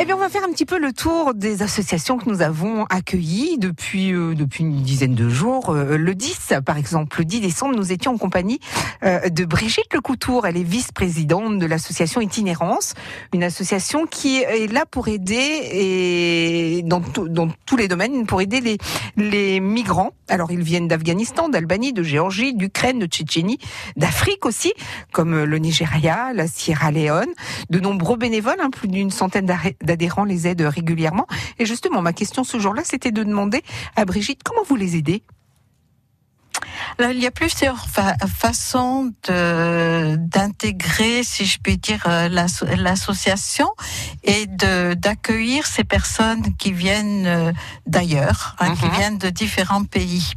Eh bien, on va faire un petit peu le tour des associations que nous avons accueillies depuis euh, depuis une dizaine de jours. Euh, le 10, par exemple, le 10 décembre, nous étions en compagnie euh, de Brigitte Lecoutour. Elle est vice-présidente de l'association Itinérance, une association qui est là pour aider et dans, dans tous les domaines pour aider les les migrants. Alors, ils viennent d'Afghanistan, d'Albanie, de Géorgie, d'Ukraine, de Tchétchénie, d'Afrique aussi, comme le Nigeria, la Sierra Leone. De nombreux bénévoles, hein, plus d'une centaine d'adhérents les aident régulièrement. Et justement, ma question ce jour-là, c'était de demander à Brigitte comment vous les aidez il y a plusieurs façons d'intégrer, si je puis dire, euh, l'association et d'accueillir ces personnes qui viennent euh, d'ailleurs, hein, qui mhm. viennent de différents pays.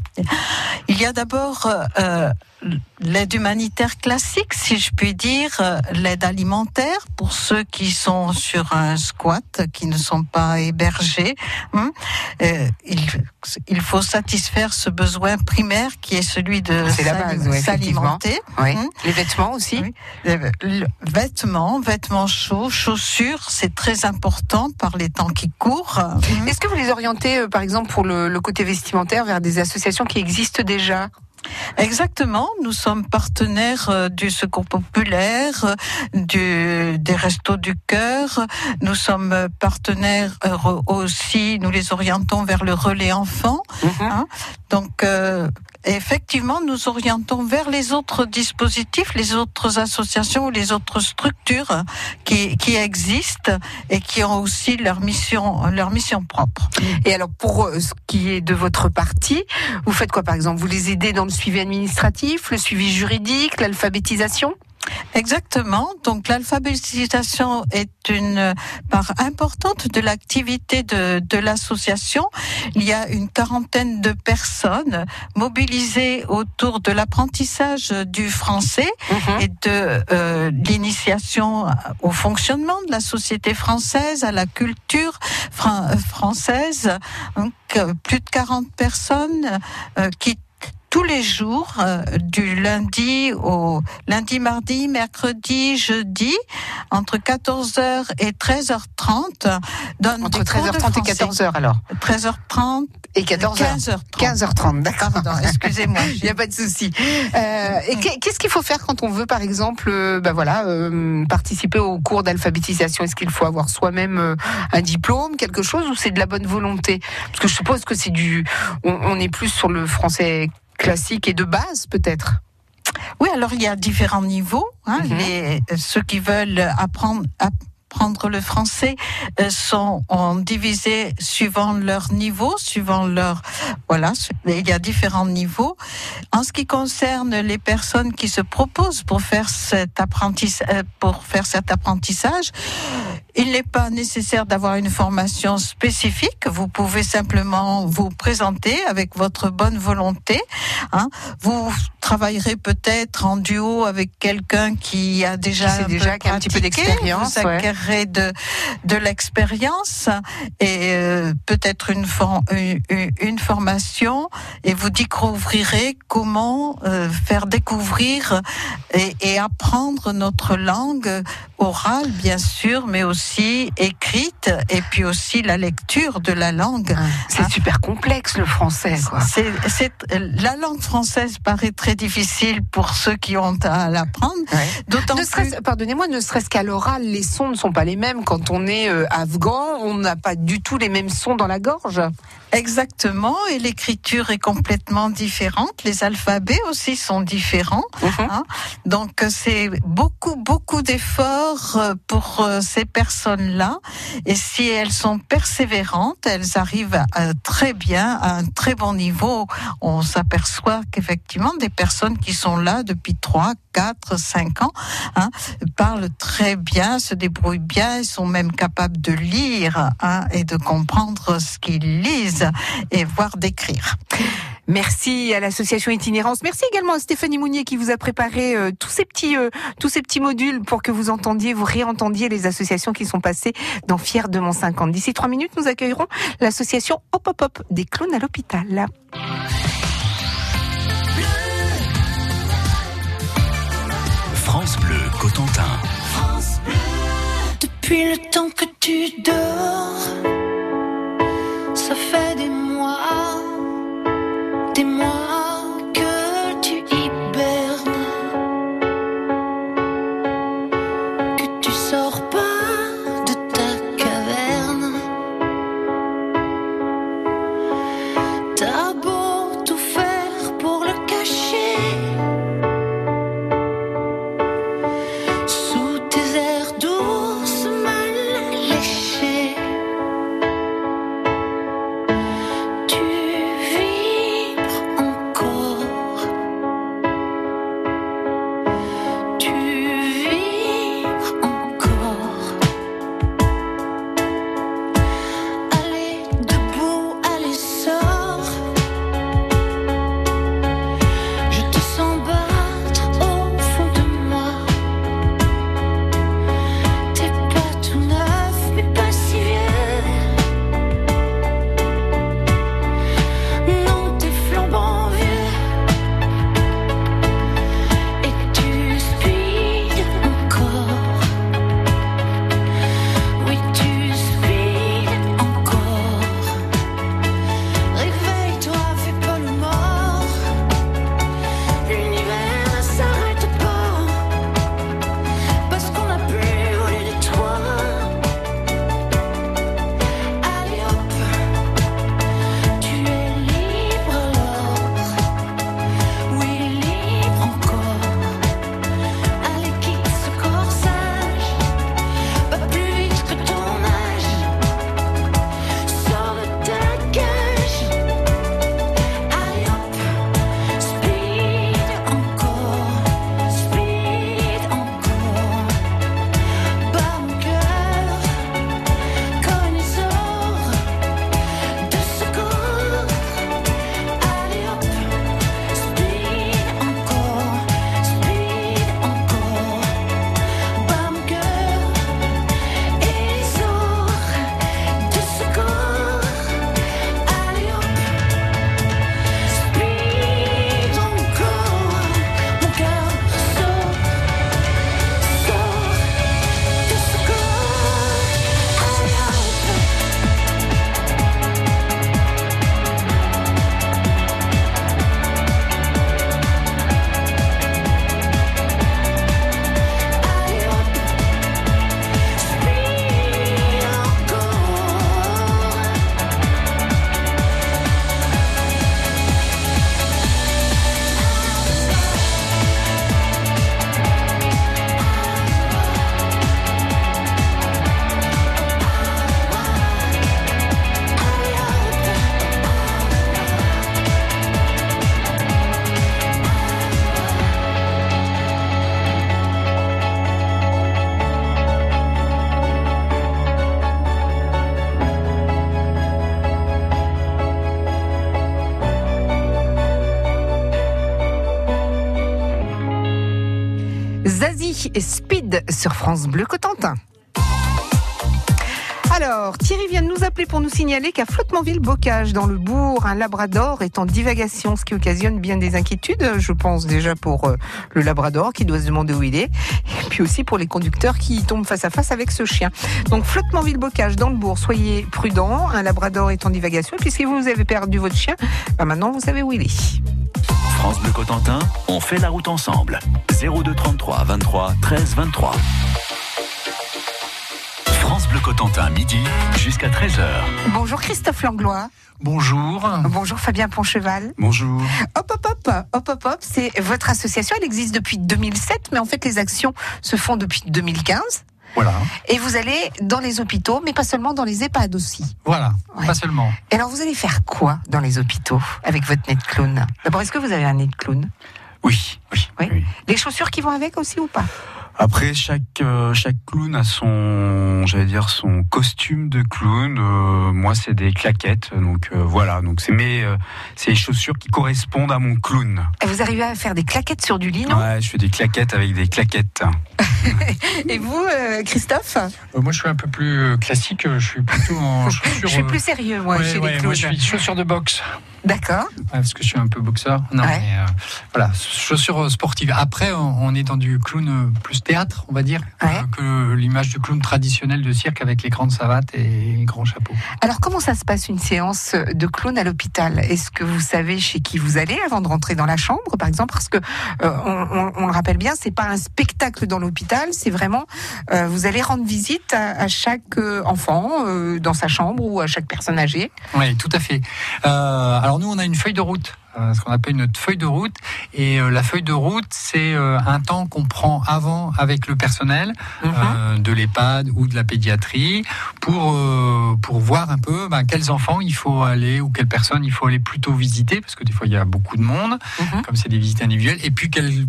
Il y a d'abord euh, l'aide humanitaire classique, si je puis dire, euh, l'aide alimentaire pour ceux qui sont sur un squat, qui ne sont pas hébergés. Hein. Euh, il, faut satisfaire ce besoin primaire qui est celui de s'alimenter. Hein. Les vêtements aussi. vêtements, vêtements chauds, chaussures, c'est très important par les temps qui courent. Est-ce que vous les orientez, euh, par exemple, pour le côté vestimentaire vers des associations qui existent déjà? Exactement, nous sommes partenaires euh, du Secours populaire, euh, du, des Restos du Cœur. Nous sommes partenaires euh, aussi, nous les orientons vers le relais enfant. Mhm. Hein. Donc, effectivement, nous orientons vers les autres dispositifs, les autres associations ou les autres structures qui, qui existent et qui ont aussi leur mission, leur mission propre. Et alors, pour ce qui est de votre parti, vous faites quoi, par exemple? Vous les aidez dans le suivi administratif, le suivi juridique, l'alphabétisation? Exactement. Donc l'alphabétisation est une part importante de l'activité de, de l'association. Il y a une quarantaine de personnes mobilisées autour de l'apprentissage du français mhm. et de euh, l'initiation au fonctionnement de la société française, à la culture française. Donc, plus de 40 personnes euh, qui tous les jours, euh, du lundi au lundi, mardi, mercredi, jeudi, entre 14h et 13h30. Entre 13h30 et 14h alors 13h30 et 14h. 15h30. 15h30, d'accord. Excusez-moi. Il n'y a pas de souci. Euh, et qu'est-ce qu'il faut faire quand on veut, par exemple, euh, ben voilà, participer au cours d'alphabétisation? Est-ce qu'il faut avoir soi-même un diplôme, quelque chose, ou c'est de la bonne volonté? Parce que je suppose que c'est du, on est plus sur le français classique et de base peut-être Oui, alors il y a différents niveaux. Hein, mhm. les, ceux qui veulent apprendre, apprendre le français euh, sont divisés suivant leur niveau, suivant leur voilà, il y a différents niveaux. En ce qui concerne les personnes qui se proposent pour faire cet euh, pour faire cet apprentissage, il n'est pas nécessaire d'avoir une formation spécifique. Vous pouvez simplement vous présenter avec votre bonne volonté. Hein. Vous travaillerez peut-être en duo avec quelqu'un qui a déjà, un, déjà un petit peu d'expérience. Vous acquérez de, de l'expérience et euh, peut-être une, une, une, formation et vous découvrirez comment euh, faire découvrir et, et apprendre notre langue orale, bien sûr, mais aussi écrite et puis aussi la lecture de la langue. C'est hein? super complexe le français. C'est, la langue française paraît très difficile pour ceux qui ont à l'apprendre. D'autant pardonnez-moi, ne serait-ce qu'à l'oral, les sons ne sont pas les mêmes. Quand on est euh, afghan, on n'a pas du tout les mêmes sons dans la gorge. Exactement, et l'écriture est complètement différente. Les alphabets aussi sont différents. Mhm. Hein. Donc c'est beaucoup, beaucoup d'efforts euh, pour euh, ces personnes-là. Et si elles sont persévérantes, elles arrivent à, très bien, à un très bon niveau. On s'aperçoit qu'effectivement, des personnes qui sont là depuis 3, 4, 5 ans hein, parlent très bien, se débrouillent bien, ils sont même capables de lire hein, et de comprendre ce qu'ils lisent et voir d'écrire. Merci à l'association Itinérance. Merci également à Stéphanie Mounier qui vous a préparé euh, tous ces petits euh, tous ces petits modules pour que vous entendiez, vous réentendiez les associations qui sont passées dans Fier de Mont 50. D'ici trois minutes, nous accueillerons l'association Hop Hop Hop des clowns à l'hôpital. France Bleu Cotentin. France Bleu. Depuis le temps que tu dors, ça fait Et Speed sur France Bleu Cotentin. Alors, Thierry vient de nous appeler pour nous signaler qu'à Flottementville-Bocage, dans le bourg, un labrador est en divagation, ce qui occasionne bien des inquiétudes, je pense déjà pour euh, le labrador qui doit se demander où il est, et puis aussi pour les conducteurs qui tombent face à face avec ce chien. Donc, Flottementville-Bocage, dans le bourg, soyez prudents, un labrador est en divagation, puisque vous avez perdu votre chien, bah maintenant vous savez où il est. France Bleu Cotentin, on fait la route ensemble. 02 33 23 13 23. France Bleu Cotentin, midi jusqu'à 13h. Bonjour Christophe Langlois. Bonjour. Bonjour Fabien Poncheval. Bonjour. Hop hop hop, hop hop hop, c'est votre association, elle existe depuis 2007, mais en fait les actions se font depuis 2015. Voilà. Et vous allez dans les hôpitaux, mais pas seulement dans les EHPAD aussi. Voilà. Ouais. Pas seulement. Et alors vous allez faire quoi dans les hôpitaux avec votre nez de clown? D'abord, est-ce que vous avez un nez de clown? Oui. Oui. Oui. oui. Les chaussures qui vont avec aussi ou pas? Après, chaque euh, chaque clown a son, j'allais dire son costume de clown. Euh, moi, c'est des claquettes. Donc euh, voilà. Donc c'est mes, euh, c'est les chaussures qui correspondent à mon clown. Et Vous arrivez à faire des claquettes sur du lit, non Ouais, je fais des claquettes avec des claquettes. Et vous, euh, Christophe Euh, moi, je suis un peu plus classique. Je suis plutôt en chaussures. Je suis plus sérieux, moi, ouais, chez ouais, les moi, clowns. je suis chaussures de boxe. D'accord. Ouais, parce que je suis un peu boxeur. Non, Ouais. mais euh, voilà, chaussures sportives. Après, on, on est dans du clown plus théâtre, on va dire, Ouais. euh, que l'image du clown traditionnel de cirque avec les grandes savates et les grands chapeaux. Alors, comment ça se passe une séance de clown à l'hôpital? Est-ce que vous savez chez qui vous allez avant de rentrer dans la chambre, par exemple? Parce que euh, on, on- on le rappelle bien, c'est pas un spectacle dans l'hôpital, c'est vraiment euh, vous allez rendre visite à, à chaque enfant dans sa chambre ou à chaque personne âgée. Oui, tout à fait. Alors nous, on a une feuille de route, ce qu'on appelle notre feuille de route. Et euh, la feuille de route, c'est euh, un temps qu'on prend avant avec le personnel euh, de l'EHPAD ou de la pédiatrie pour euh, pour voir un peu ben, quels enfants il faut aller ou quelles personnes il faut aller plutôt visiter parce que des fois il y a beaucoup de monde, Mhm. comme c'est des visites individuelles. Et puis quel-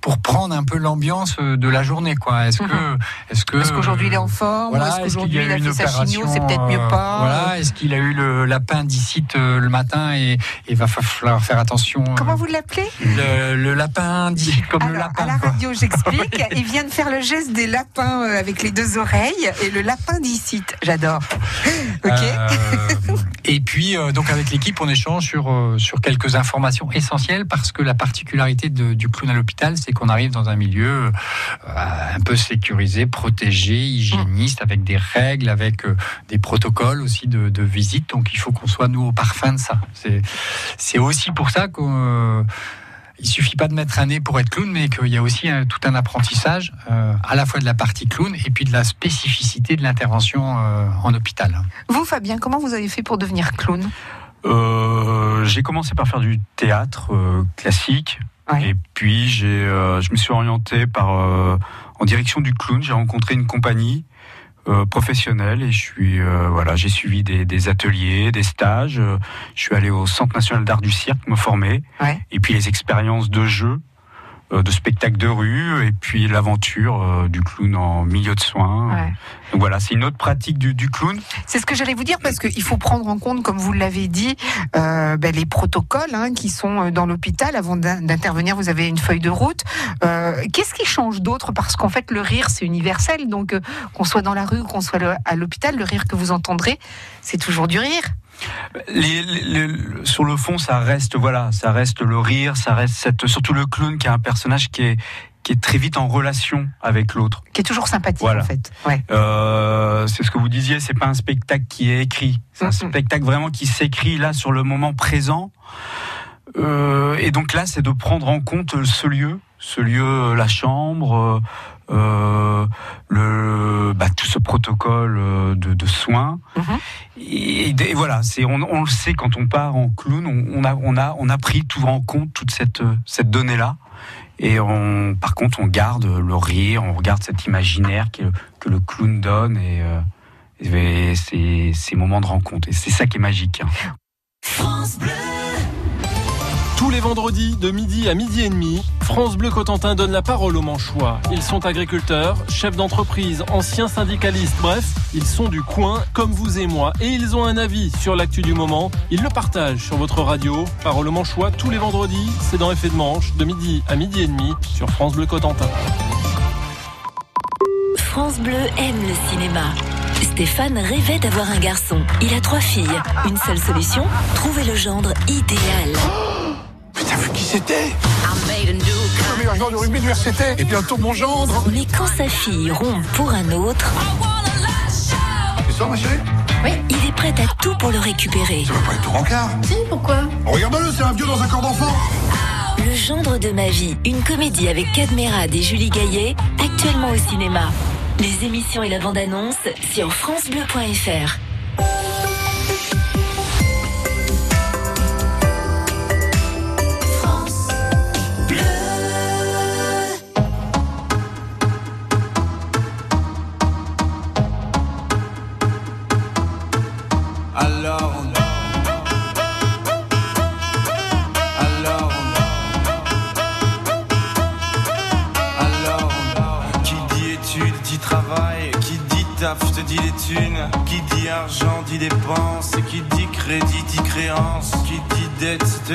pour prendre un peu l'ambiance euh, de la journée, quoi. Est-ce que est-ce que Est-ce qu'aujourd'hui il est en forme voilà, est-ce qu'aujourd'hui il a fait sa chigno, c'est peut-être mieux opération, pas euh, Voilà, est-ce qu'il a eu le l'appendicite euh, le matin et il va fa- falloir faire attention. euh, Comment vous l'appelez le, le lapindicite comme le lapin. à la radio, j'explique. Il vient de faire le geste des lapins euh, avec les deux oreilles et le lapin dicite. J'adore. Ok. Euh, et puis, euh, donc avec l'équipe, on échange sur, euh, sur quelques informations essentielles parce que la particularité de- du clown à l'hôpital, c'est qu'on arrive dans un milieu euh, un peu sécurisé, protégé, hygiéniste, avec des règles, avec euh, des protocoles aussi de, de visite. Donc, il faut qu'on soit, nous, au parfum de ça. C'est aussi pour ça qu'on. euh, il suffit pas de mettre un nez pour être clown, mais qu'il y a aussi tout un apprentissage, à la fois de la partie clown et puis de la spécificité de l'intervention en hôpital. Vous, Fabien, comment vous avez fait pour devenir clown? Euh, j'ai commencé par faire du théâtre euh, classique. Ouais. Et puis j'ai, euh, je me suis orienté par euh, en direction du clown. J'ai rencontré une compagnie euh, professionnelle et je suis euh, voilà, j'ai suivi des, des ateliers, des stages. Je suis allé au Centre national d'art du cirque me former. Ouais. Et puis les expériences de jeu, de spectacle de rue, et puis l'aventure euh, du clown en milieu de soins. Ouais. Donc voilà, c'est une autre pratique du, du clown. C'est ce que j'allais vous dire parce qu'il faut prendre en compte, comme vous l'avez dit, euh, ben, les protocoles hein, qui sont euh, dans l'hôpital. Avant d'in- d'intervenir, vous avez une feuille de route. Euh, Qu'est-ce qui change d'autre? Parce qu'en fait, le rire, c'est universel. Donc, euh, qu'on soit dans la rue, qu'on soit à l'hôpital, le rire que vous entendrez, c'est toujours du rire. Les, les- les- sur le fond, ça reste voilà, ça reste le rire, ça reste cette, surtout le clown qui est un personnage qui est qui est très vite en relation avec l'autre. Qui est toujours sympathique, Voilà. en fait. Ouais. Euh, c'est ce que vous disiez, c'est pas un spectacle qui est écrit, c'est un spectacle vraiment qui s'écrit là sur le moment présent. Euh, et donc là, c'est de prendre en compte ce lieu, ce lieu, euh, la chambre, euh, le, bah, tout ce protocole euh, de, de soins. Mhm. Et, et voilà, c'est on, on le sait quand on part en clown, on, on a on a on a pris tout en compte toute cette cette donnée là. Et on, par contre, on garde le rire, on regarde cet imaginaire que, que le clown donne et, euh, et ces, ces moments de rencontre. Et c'est ça qui est magique. hein. Tous les vendredis de midi à midi et demi, France Bleu Cotentin donne la parole aux Manchois. Ils sont agriculteurs, chefs d'entreprise, anciens syndicalistes, bref, ils sont du coin comme vous et moi et ils ont un avis sur l'actu du moment. Ils le partagent sur votre radio. Parole aux Manchois tous les vendredis, c'est dans Effet de Manche de midi à midi et demi sur France Bleu Cotentin. France Bleu aime le cinéma. Stéphane rêvait d'avoir un garçon. Il a trois filles. Une seule solution, trouver le gendre idéal. Vu qui c'était Le meilleur joueur de rugby du RCT Et bientôt mon gendre. Mais quand sa fille rompt pour un autre, Tu sors ma chérie il est prêt à tout pour le récupérer. Ça va pas être tout rencard. Si, pourquoi Regarde-le, c'est un vieux dans un corps d'enfant. Le gendre de ma vie, une comédie avec Cadmerade et Julie Gaillet, actuellement au cinéma. Les émissions et la bande-annonce sur francebleu.fr.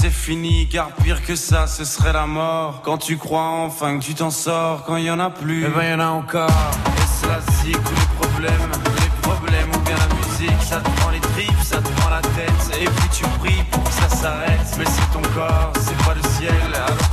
c'est fini, car pire que ça, ce serait la mort. Quand tu crois enfin que tu t'en sors, quand il y en a plus, eh ben y en a encore. Et c'est la zik ou les problèmes, les problèmes ou bien la musique, ça te prend les tripes, ça te prend la tête. Et puis tu pries pour que ça s'arrête. Mais c'est ton corps, c'est pas le ciel, alors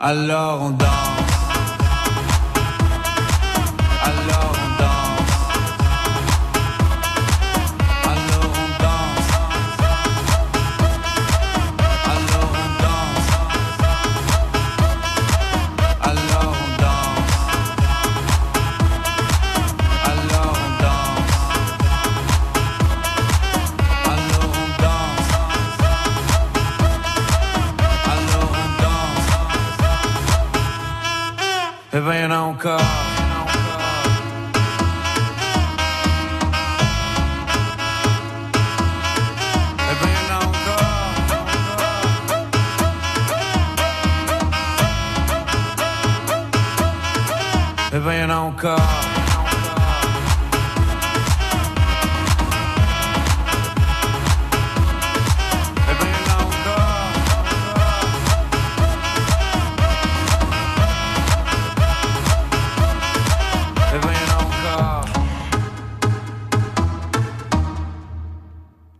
alors on danse.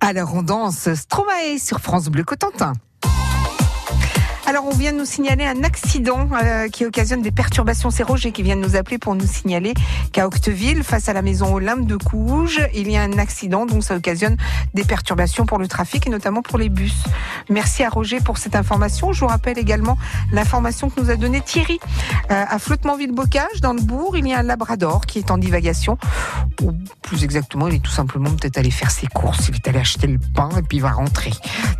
Alors on danse Stromae sur France Bleu Cotentin. Alors, on vient de nous signaler un accident euh, qui occasionne des perturbations. C'est Roger qui vient de nous appeler pour nous signaler qu'à Octeville, face à la maison Olympe de Couge, il y a un accident, donc ça occasionne des perturbations pour le trafic et notamment pour les bus. Merci à Roger pour cette information. Je vous rappelle également l'information que nous a donnée Thierry. Euh, à Flottementville-Bocage, dans le bourg, il y a un labrador qui est en divagation. Ou plus exactement, il est tout simplement peut-être allé faire ses courses, il est allé acheter le pain et puis il va rentrer.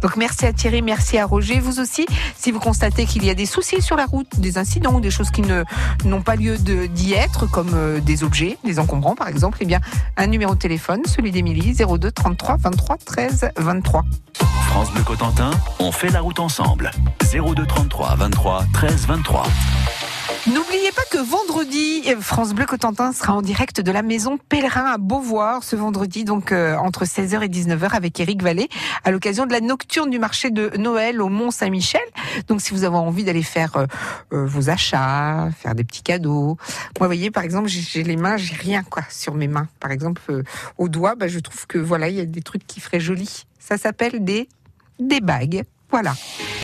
Donc merci à Thierry, merci à Roger. Vous aussi, si vous constatez qu'il y a des soucis sur la route, des incidents, des choses qui n'ont pas lieu d'y être, comme euh, des objets, des encombrants par exemple, eh bien un numéro de téléphone, celui d'Émilie, 02 33 23 13 23. France Bleu Cotentin, on fait la route ensemble. 02 33 23 13 23. N'oubliez pas que vendredi, euh, France Bleu Cotentin sera en direct de la maison Pèlerin à Beauvoir ce vendredi, donc euh, entre 16h et 19h avec Eric Vallée, à l'occasion de la nocturne du marché de Noël au Mont Saint-Michel. Donc si vous avez envie d'aller faire euh, vos achats, faire des petits cadeaux. Moi, vous voyez, par exemple, j'ai- les mains, j'ai rien quoi sur mes mains. Par exemple, euh, aux doigts, bah, je trouve que voilà, il y a des trucs qui feraient joli. Ça s'appelle des des bagues. Voilà.